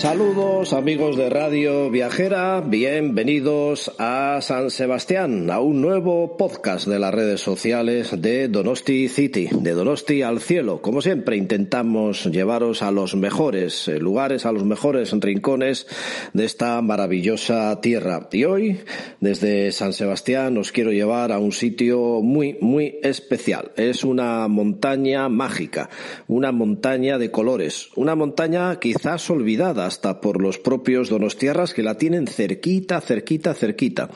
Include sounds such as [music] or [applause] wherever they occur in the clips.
Saludos amigos de Radio Viajera, bienvenidos a San Sebastián, a un nuevo podcast de las redes sociales de Donosti City, de Donosti al cielo. Como siempre intentamos llevaros a los mejores lugares, a los mejores rincones de esta maravillosa tierra. Y hoy, desde San Sebastián, os quiero llevar a un sitio muy, muy especial. Es una montaña mágica, una montaña de colores, una montaña quizás olvidada hasta por los propios donostiarras que la tienen cerquita, cerquita, cerquita.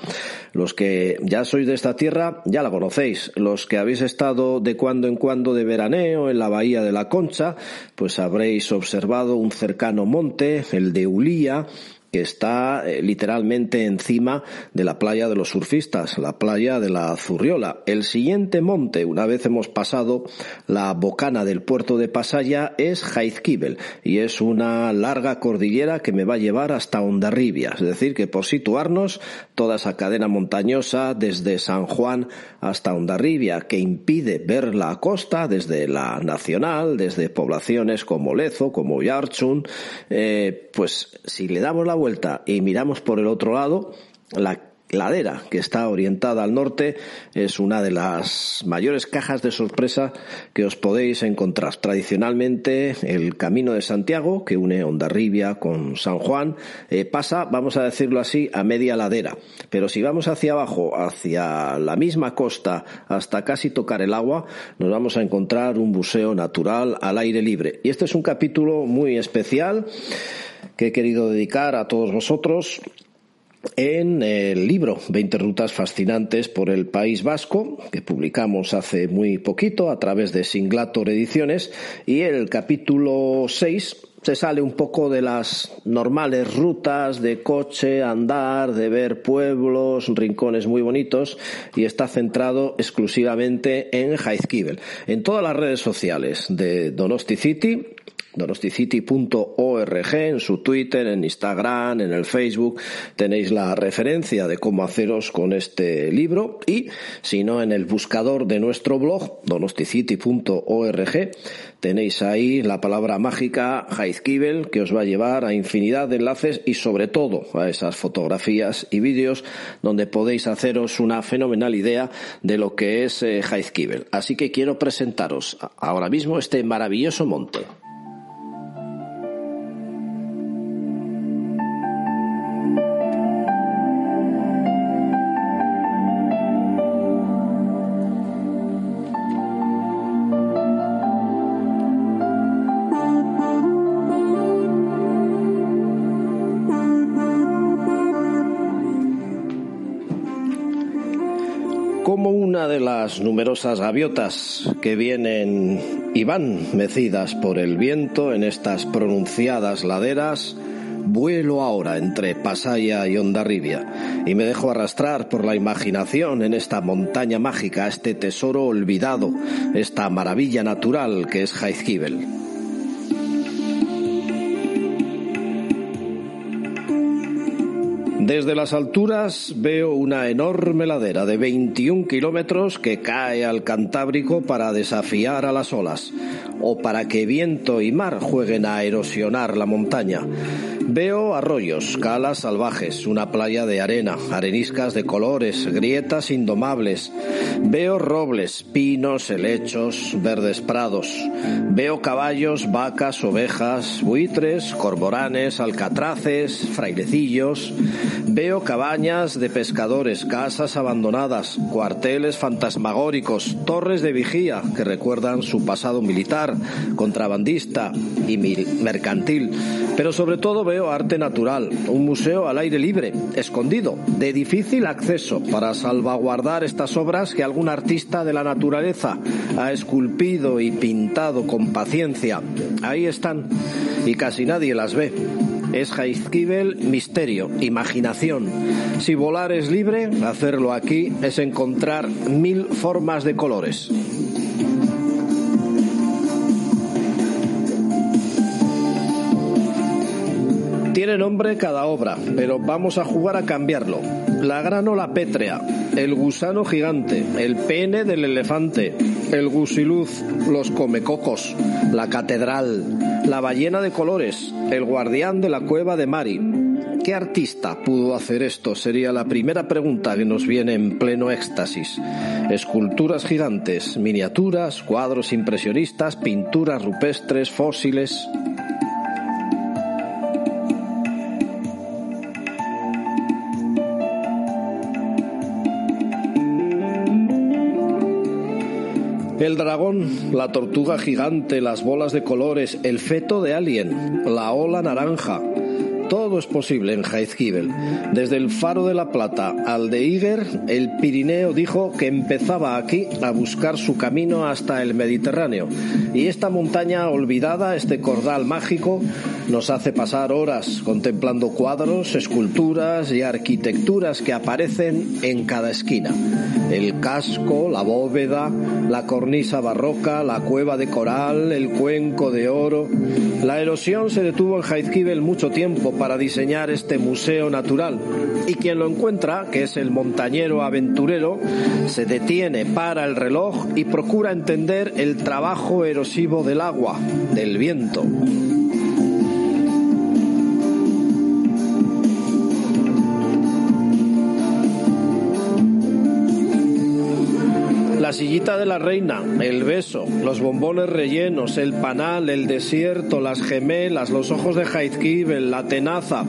Los que ya sois de esta tierra ya la conocéis. Los que habéis estado de cuando en cuando de veraneo en la bahía de la Concha, pues habréis observado un cercano monte, el de Ulía, que está eh, literalmente encima de la playa de los surfistas, la playa de la Zurriola. El siguiente monte, una vez hemos pasado la bocana del puerto de Pasaya, es Jaizkibel y es una larga cordillera que me va a llevar hasta Ondarribia. Es decir, que por situarnos, toda esa cadena montañosa desde San Juan hasta Ondarribia, que impide ver la costa desde la nacional, desde poblaciones como Lezo, como Yarchun, eh, pues si le damos la y miramos por el otro lado, la ladera que está orientada al norte es una de las mayores cajas de sorpresa que os podéis encontrar. Tradicionalmente el camino de Santiago que une Ondarribia con San Juan eh, pasa, vamos a decirlo así, a media ladera. Pero si vamos hacia abajo, hacia la misma costa, hasta casi tocar el agua, nos vamos a encontrar un buceo natural al aire libre. Y este es un capítulo muy especial que he querido dedicar a todos vosotros en el libro 20 rutas fascinantes por el País Vasco, que publicamos hace muy poquito a través de Singlator Ediciones, y el capítulo 6 se sale un poco de las normales rutas de coche, andar, de ver pueblos, rincones muy bonitos y está centrado exclusivamente en Jaizkibel. En todas las redes sociales de Donosti City donosticity.org, en su Twitter, en Instagram, en el Facebook, tenéis la referencia de cómo haceros con este libro y si no en el buscador de nuestro blog, donosticity.org, tenéis ahí la palabra mágica Heizkibel que os va a llevar a infinidad de enlaces y sobre todo a esas fotografías y vídeos donde podéis haceros una fenomenal idea de lo que es eh, Heizkibel. Así que quiero presentaros ahora mismo este maravilloso monte. Una de las numerosas gaviotas que vienen y van mecidas por el viento en estas pronunciadas laderas, vuelo ahora entre Pasaya y Ondarribia y me dejo arrastrar por la imaginación en esta montaña mágica, este tesoro olvidado, esta maravilla natural que es Jaizkibel. Desde las alturas veo una enorme ladera de 21 kilómetros que cae al Cantábrico para desafiar a las olas o para que viento y mar jueguen a erosionar la montaña. Veo arroyos, calas salvajes, una playa de arena, areniscas de colores, grietas indomables. Veo robles, pinos, helechos, verdes prados. Veo caballos, vacas, ovejas, buitres, cormoranes, alcatraces, frailecillos. Veo cabañas de pescadores, casas abandonadas, cuarteles fantasmagóricos, torres de vigía que recuerdan su pasado militar, contrabandista y mercantil. Pero sobre todo veo arte natural, un museo al aire libre, escondido, de difícil acceso, para salvaguardar estas obras que algún artista de la naturaleza ha esculpido y pintado con paciencia. Ahí están, y casi nadie las ve. Es Jaizkibel misterio, imaginación. Si volar es libre, hacerlo aquí es encontrar mil formas de colores. Tiene nombre cada obra, pero vamos a jugar a cambiarlo. La granola pétrea, el gusano gigante, el pene del elefante, el gusiluz, los comecocos, la catedral, la ballena de colores, el guardián de la cueva de Mari. ¿Qué artista pudo hacer esto? Sería la primera pregunta que nos viene en pleno éxtasis. Esculturas gigantes, miniaturas, cuadros impresionistas, pinturas rupestres, fósiles. El dragón, la tortuga gigante, las bolas de colores, el feto de alien, la ola naranja, todo es posible en Jaizkibel. Desde el Faro de la Plata al de Iger, el Pirineo dijo que empezaba aquí a buscar su camino hasta el Mediterráneo. Y esta montaña olvidada, este cordal mágico, nos hace pasar horas contemplando cuadros, esculturas y arquitecturas que aparecen en cada esquina. El casco, la bóveda, la cornisa barroca, la cueva de coral, el cuenco de oro. La erosión se detuvo en Jaizkibel mucho tiempo para diseñar este museo natural. Y quien lo encuentra, que es el montañero aventurero, se detiene para el reloj y procura entender el trabajo erosivo del agua, del viento. Sillita de la reina, el beso, los bombones rellenos, el panal, el desierto, las gemelas, los ojos de Haizkibel, la tenaza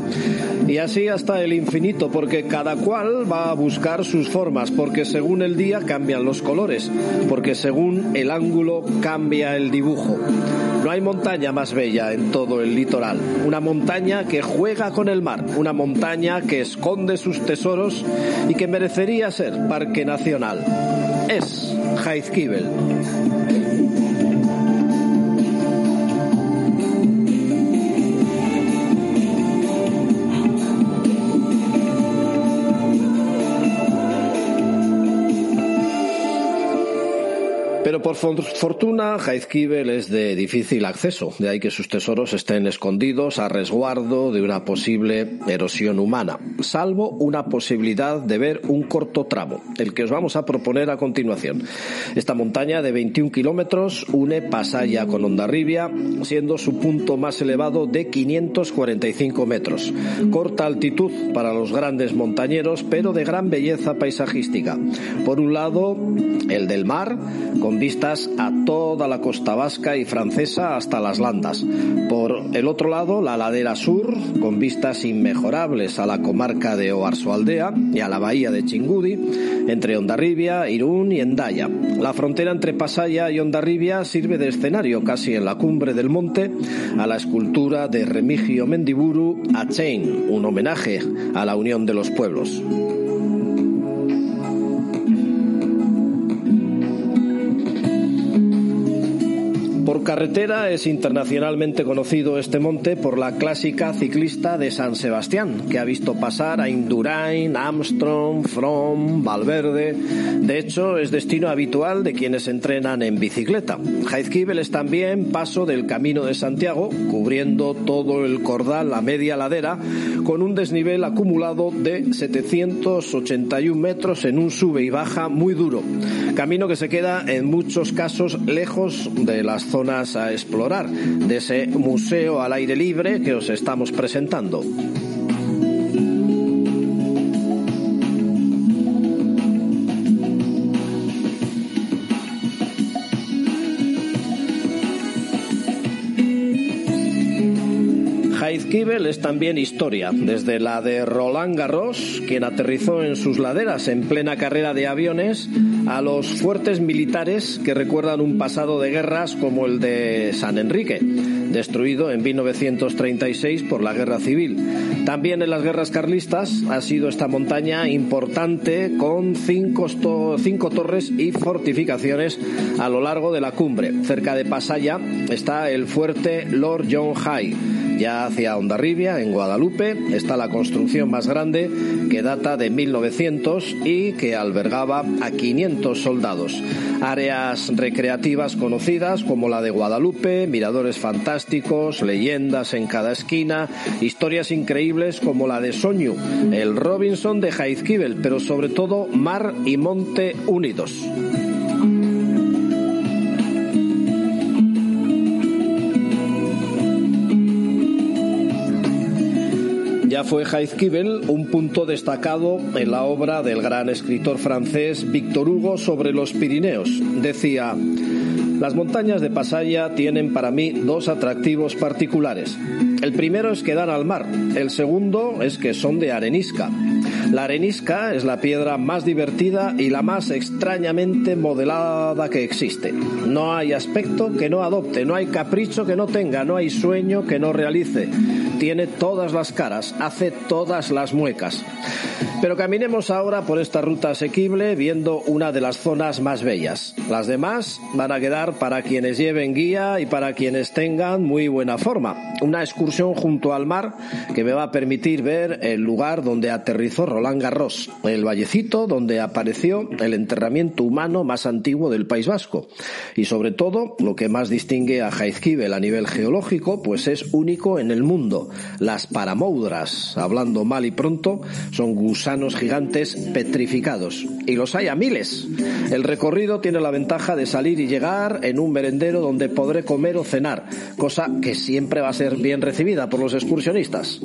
y así hasta el infinito, porque cada cual va a buscar sus formas, porque según el día cambian los colores, porque según el ángulo cambia el dibujo. No hay montaña más bella en todo el litoral. Una montaña que juega con el mar. Una montaña que esconde sus tesoros y que merecería ser parque nacional. Es Jaizkibel. Por fortuna, Jaizkibel es de difícil acceso, de ahí que sus tesoros estén escondidos a resguardo de una posible erosión humana, salvo una posibilidad de ver un corto tramo, el que os vamos a proponer a continuación. Esta montaña de 21 kilómetros une Pasaya con Ondarribia, siendo su punto más elevado de 545 metros. Corta altitud para los grandes montañeros, pero de gran belleza paisajística. Por un lado, el del mar, con vistas a toda la costa vasca y francesa hasta las Landas. Por el otro lado, la ladera sur, con vistas inmejorables a la comarca de Oarsoaldea y a la bahía de Chingudi, entre Ondarribia, Irún y Endaya. La frontera entre Pasaya y Ondarribia sirve de escenario casi en la cumbre del monte a la escultura de Remigio Mendiburu a Chain, un homenaje a la unión de los pueblos. Carretera es internacionalmente conocido este monte por la clásica ciclista de San Sebastián, que ha visto pasar a Indurain, Armstrong, Fromm, Valverde. De hecho, es destino habitual de quienes entrenan en bicicleta. Jaizkibel es también paso del Camino de Santiago, cubriendo todo el cordal a media ladera, con un desnivel acumulado de 781 metros en un sube y baja muy duro. Camino que se queda en muchos casos lejos de las zonas a explorar de ese museo al aire libre que os estamos presentando. Heizkibel es también historia, desde la de Roland Garros, quien aterrizó en sus laderas en plena carrera de aviones, a los fuertes militares que recuerdan un pasado de guerras como el de San Enrique, destruido en 1936 por la guerra civil. También en las guerras carlistas ha sido esta montaña importante con cinco, cinco torres y fortificaciones a lo largo de la cumbre. Cerca de Pasaya está el fuerte Lord John High ya hacia Ondarribia, en Guadalupe, está la construcción más grande que data de 1900 y que albergaba a 500 soldados. Áreas recreativas conocidas como la de Guadalupe, miradores fantásticos, leyendas en cada esquina, historias increíbles como la de Soñu, el Robinson de Jaizkibel, pero sobre todo mar y monte unidos. Fue Heizkibel un punto destacado en la obra del gran escritor francés Victor Hugo sobre los Pirineos. Decía, las montañas de Pasaya tienen para mí dos atractivos particulares. El primero es que dan al mar, el segundo es que son de arenisca. La arenisca es la piedra más divertida y la más extrañamente modelada que existe. No hay aspecto que no adopte, no hay capricho que no tenga, no hay sueño que no realice. Tiene todas las caras, hace todas las muecas. Pero caminemos ahora por esta ruta asequible viendo una de las zonas más bellas. Las demás van a quedar para quienes lleven guía y para quienes tengan muy buena forma. Una excursión junto al mar que me va a permitir ver el lugar donde aterrizó Roland Garros, el vallecito donde apareció el enterramiento humano más antiguo del País Vasco. Y sobre todo, lo que más distingue a Jaizkibel a nivel geológico, pues es único en el mundo. Las paramoudras, hablando mal y pronto, son gusanos gigantes petrificados. Y los hay a miles. El recorrido tiene la ventaja de salir y llegar en un merendero donde podré comer o cenar, cosa que siempre va a ser bien recibida por los excursionistas.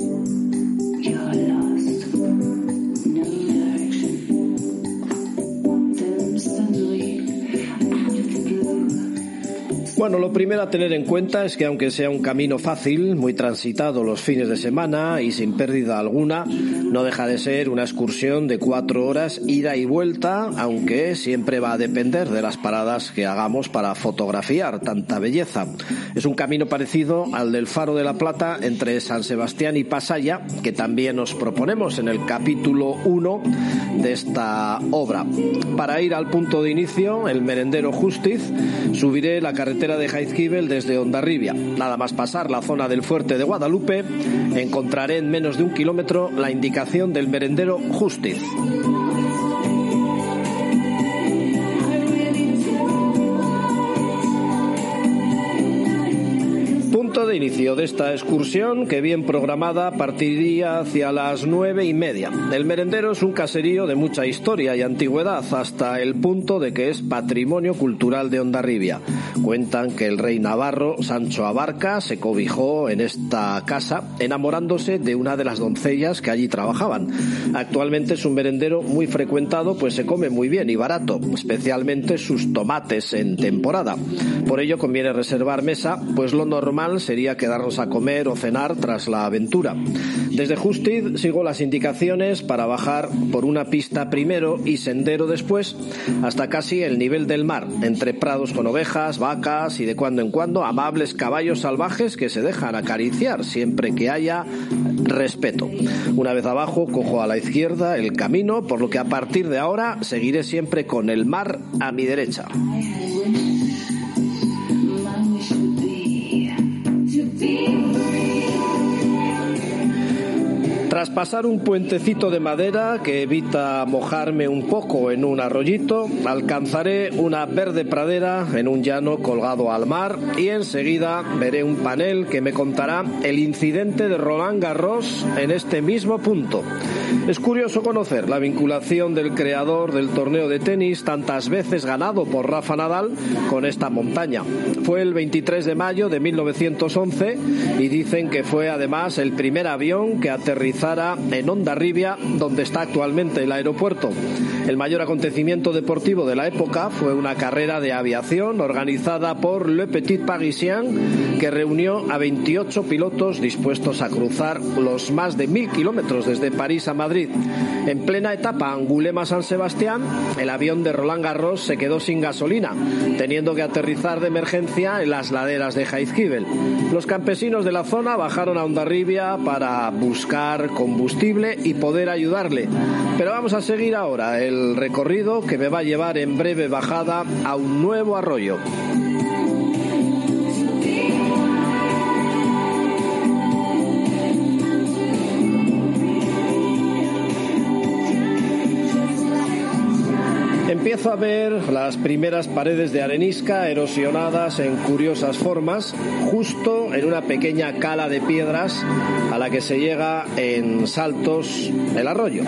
Bueno, lo primero a tener en cuenta es que aunque sea un camino fácil, muy transitado los fines de semana y sin pérdida alguna, no deja de ser una excursión de cuatro horas ida y vuelta, aunque siempre va a depender de las paradas que hagamos para fotografiar tanta belleza. Es un camino parecido al del Faro de la Plata entre San Sebastián y Pasaya, que también nos proponemos en el capítulo 1 de esta obra. Para ir al punto de inicio, el merendero Justiz, subiré la carretera de Jaizkibel desde Ondarribia. Nada más pasar la zona del fuerte de Guadalupe, encontraré en menos de un kilómetro la indicación del merendero Justiz. Inicio de esta excursión, que bien programada, partiría hacia las nueve y media. El merendero es un caserío de mucha historia y antigüedad, hasta el punto de que es patrimonio cultural de Ondarribia. Cuentan que el rey navarro Sancho Abarca se cobijó en esta casa, enamorándose de una de las doncellas que allí trabajaban. Actualmente es un merendero muy frecuentado, pues se come muy bien y barato, especialmente sus tomates en temporada. Por ello conviene reservar mesa, pues lo normal sería quedarnos a comer o cenar tras la aventura. Desde Justid sigo las indicaciones para bajar por una pista primero y sendero después hasta casi el nivel del mar, entre prados con ovejas, vacas y de cuando en cuando amables caballos salvajes que se dejan acariciar siempre que haya respeto. Una vez abajo cojo a la izquierda el camino, por lo que a partir de ahora seguiré siempre con el mar a mi derecha. Tras pasar un puentecito de madera que evita mojarme un poco en un arroyito, alcanzaré una verde pradera en un llano colgado al mar y enseguida veré un panel que me contará el incidente de Roland Garros en este mismo punto. Es curioso conocer la vinculación del creador del torneo de tenis tantas veces ganado por Rafa Nadal con esta montaña. Fue el 23 de mayo de 1911 y dicen que fue además el primer avión que aterrizara en Ondarribia, donde está actualmente el aeropuerto. El mayor acontecimiento deportivo de la época fue una carrera de aviación organizada por Le Petit Parisien que reunió a 28 pilotos dispuestos a cruzar los más de mil kilómetros desde París a Madrid. En plena etapa Angulema-San Sebastián, el avión de Roland Garros se quedó sin gasolina, teniendo que aterrizar de emergencia en las laderas de Jaizkibel. Los campesinos de la zona bajaron a Ondarribia para buscar combustible y poder ayudarle. Pero vamos a seguir ahora el recorrido que me va a llevar en breve bajada a un nuevo arroyo. Empiezo a ver las primeras paredes de arenisca erosionadas en curiosas formas, justo en una pequeña cala de piedras a la que se llega en saltos el arroyo.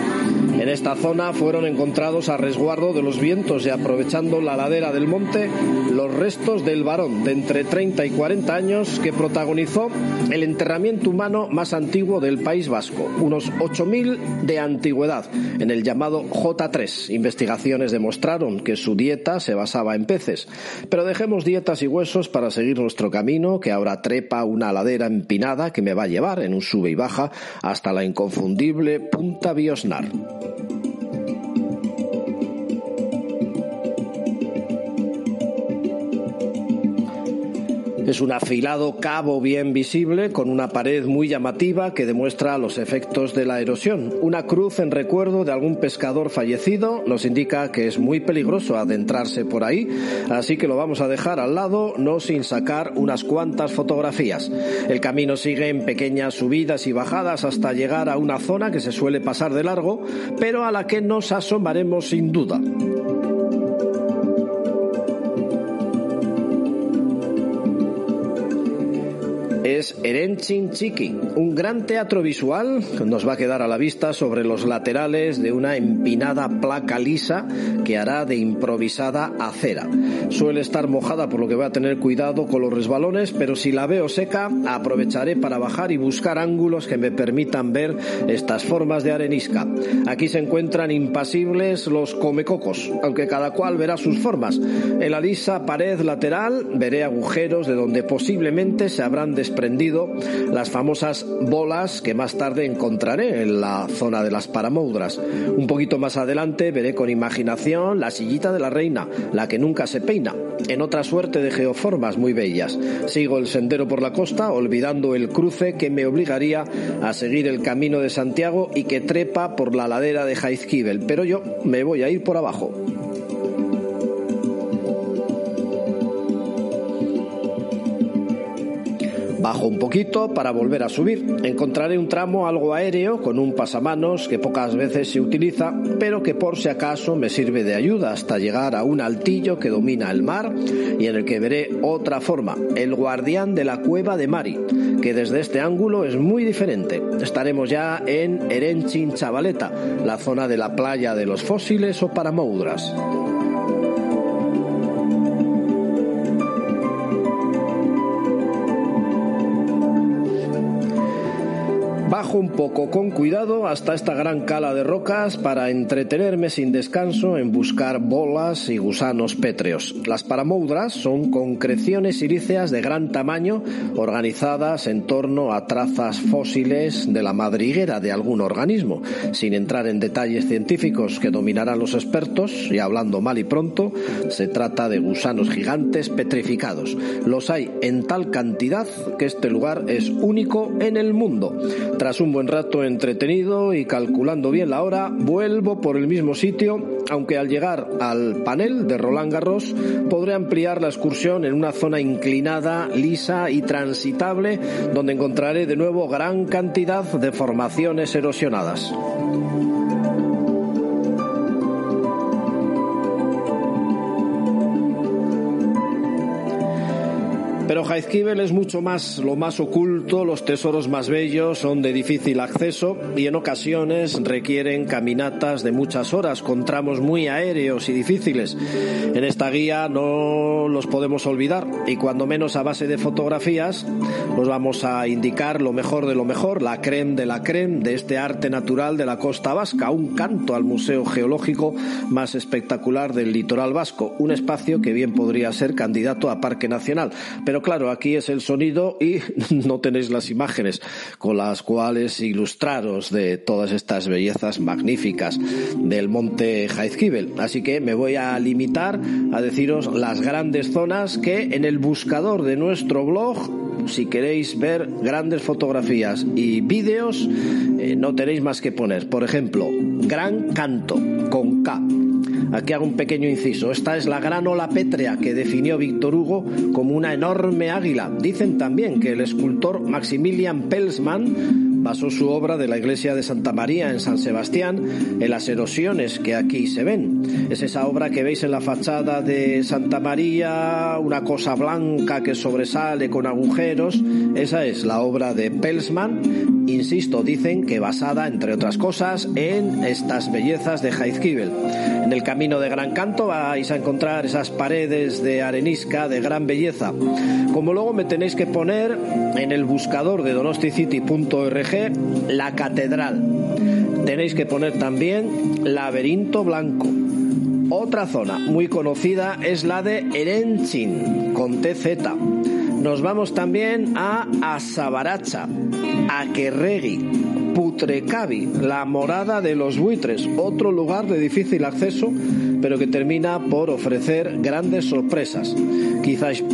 En esta zona fueron encontrados a resguardo de los vientos y aprovechando la ladera del monte los restos del varón de entre 30 y 40 años que protagonizó el enterramiento humano más antiguo del País Vasco, unos 8.000 de antigüedad, en el llamado J3. Investigaciones demostraron que su dieta se basaba en peces. Pero dejemos dietas y huesos para seguir nuestro camino, que ahora trepa una ladera empinada que me va a llevar en un sube y baja hasta la inconfundible Punta Biosnar. Es un afilado cabo bien visible con una pared muy llamativa que demuestra los efectos de la erosión. Una cruz en recuerdo de algún pescador fallecido nos indica que es muy peligroso adentrarse por ahí, así que lo vamos a dejar al lado, no sin sacar unas cuantas fotografías. El camino sigue en pequeñas subidas y bajadas hasta llegar a una zona que se suele pasar de largo, pero a la que nos asomaremos sin duda. Es Erenchin Chiki, un gran teatro visual que nos va a quedar a la vista sobre los laterales de una empinada placa lisa que hará de improvisada acera. Suele estar mojada por lo que voy a tener cuidado con los resbalones, pero si la veo seca aprovecharé para bajar y buscar ángulos que me permitan ver estas formas de arenisca. Aquí se encuentran impasibles los comecocos, aunque cada cual verá sus formas. En la lisa pared lateral veré agujeros de donde posiblemente se habrán desprendido las famosas bolas que más tarde encontraré en la zona de las paramoudras. Un poquito más adelante veré con imaginación la sillita de la reina, la que nunca se peina, en otra suerte de geoformas muy bellas. Sigo el sendero por la costa, olvidando el cruce que me obligaría a seguir el camino de Santiago y que trepa por la ladera de Jaizkibel, pero yo me voy a ir por abajo. Bajo un poquito para volver a subir. Encontraré un tramo algo aéreo con un pasamanos que pocas veces se utiliza, pero que por si acaso me sirve de ayuda hasta llegar a un altillo que domina el mar y en el que veré otra forma, el guardián de la cueva de Mari, que desde este ángulo es muy diferente. Estaremos ya en Erenchin Chavaleta, la zona de la playa de los fósiles o paramoudras. Bajo un poco con cuidado hasta esta gran cala de rocas para entretenerme sin descanso en buscar bolas y gusanos pétreos. Las paramoudras son concreciones silíceas de gran tamaño organizadas en torno a trazas fósiles de la madriguera de algún organismo. Sin entrar en detalles científicos que dominarán los expertos, y hablando mal y pronto, se trata de gusanos gigantes petrificados. Los hay en tal cantidad que este lugar es único en el mundo. Tras un buen rato entretenido y calculando bien la hora, vuelvo por el mismo sitio, aunque al llegar al panel de Roland Garros podré ampliar la excursión en una zona inclinada, lisa y transitable, donde encontraré de nuevo gran cantidad de formaciones erosionadas. Pero Jaizkibel es mucho más lo más oculto, los tesoros más bellos son de difícil acceso y en ocasiones requieren caminatas de muchas horas con tramos muy aéreos y difíciles. En esta guía no los podemos olvidar y cuando menos a base de fotografías nos vamos a indicar lo mejor de lo mejor, la creme de la creme de este arte natural de la costa vasca, un canto al Museo Geológico más espectacular del litoral vasco, un espacio que bien podría ser candidato a Parque Nacional. Pero claro, aquí es el sonido y [laughs] no tenéis las imágenes con las cuales ilustraros de todas estas bellezas magníficas del monte Jaizkibel. Así que me voy a limitar a deciros las grandes zonas que en el buscador de nuestro blog si queréis ver grandes fotografías y vídeos, eh, no tenéis más que poner. Por ejemplo, Gran Canto, con K. Aquí hago un pequeño inciso. Esta es la gran ola pétrea que definió Víctor Hugo como una enorme águila. Dicen también que el escultor Maximilian Pelsman basó su obra de la iglesia de Santa María en San Sebastián en las erosiones que aquí se ven. Es esa obra que veis en la fachada de Santa María, una cosa blanca que sobresale con agujeros. Esa es la obra de Pelsman. Insisto, dicen que basada, entre otras cosas, en estas bellezas de Jaizkibel. En el camino de Gran Canto vais a encontrar esas paredes de arenisca de gran belleza. Como luego me tenéis que poner en el buscador de donosticity.org la catedral. Tenéis que poner también laberinto blanco. Otra zona muy conocida es la de Erenchin, con TZ. Nos vamos también a Asabaracha, a Kerregi, Putrecavi, la morada de los buitres, otro lugar de difícil acceso, pero que termina por ofrecer grandes sorpresas. Quizás,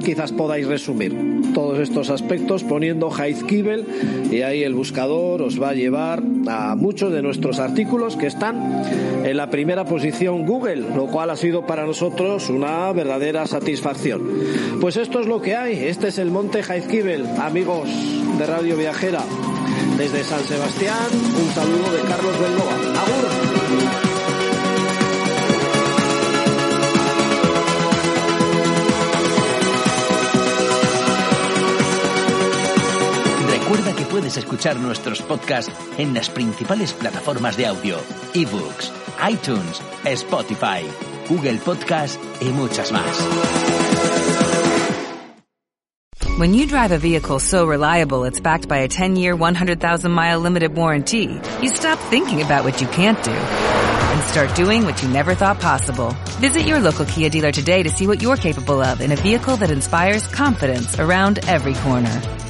quizás podáis resumir todos estos aspectos poniendo Heizkibel y ahí el buscador os va a llevar a muchos de nuestros artículos que están en la primera posición Google, lo cual ha sido para nosotros una verdadera satisfacción. Pues esto es lo que hay, este es el monte Heizkibel, amigos de Radio Viajera. Desde San Sebastián, un saludo de Carlos Bengoa. ¡Agur! Puedes escuchar nuestros podcasts en las principales plataformas de audio, ebooks, iTunes, Spotify, Google Podcast y muchas más. When you drive a vehicle so reliable it's backed by a 10-year, 100,000-mile limited warranty, you stop thinking about what you can't do and start doing what you never thought possible. Visit your local Kia dealer today to see what you're capable of in a vehicle that inspires confidence around every corner.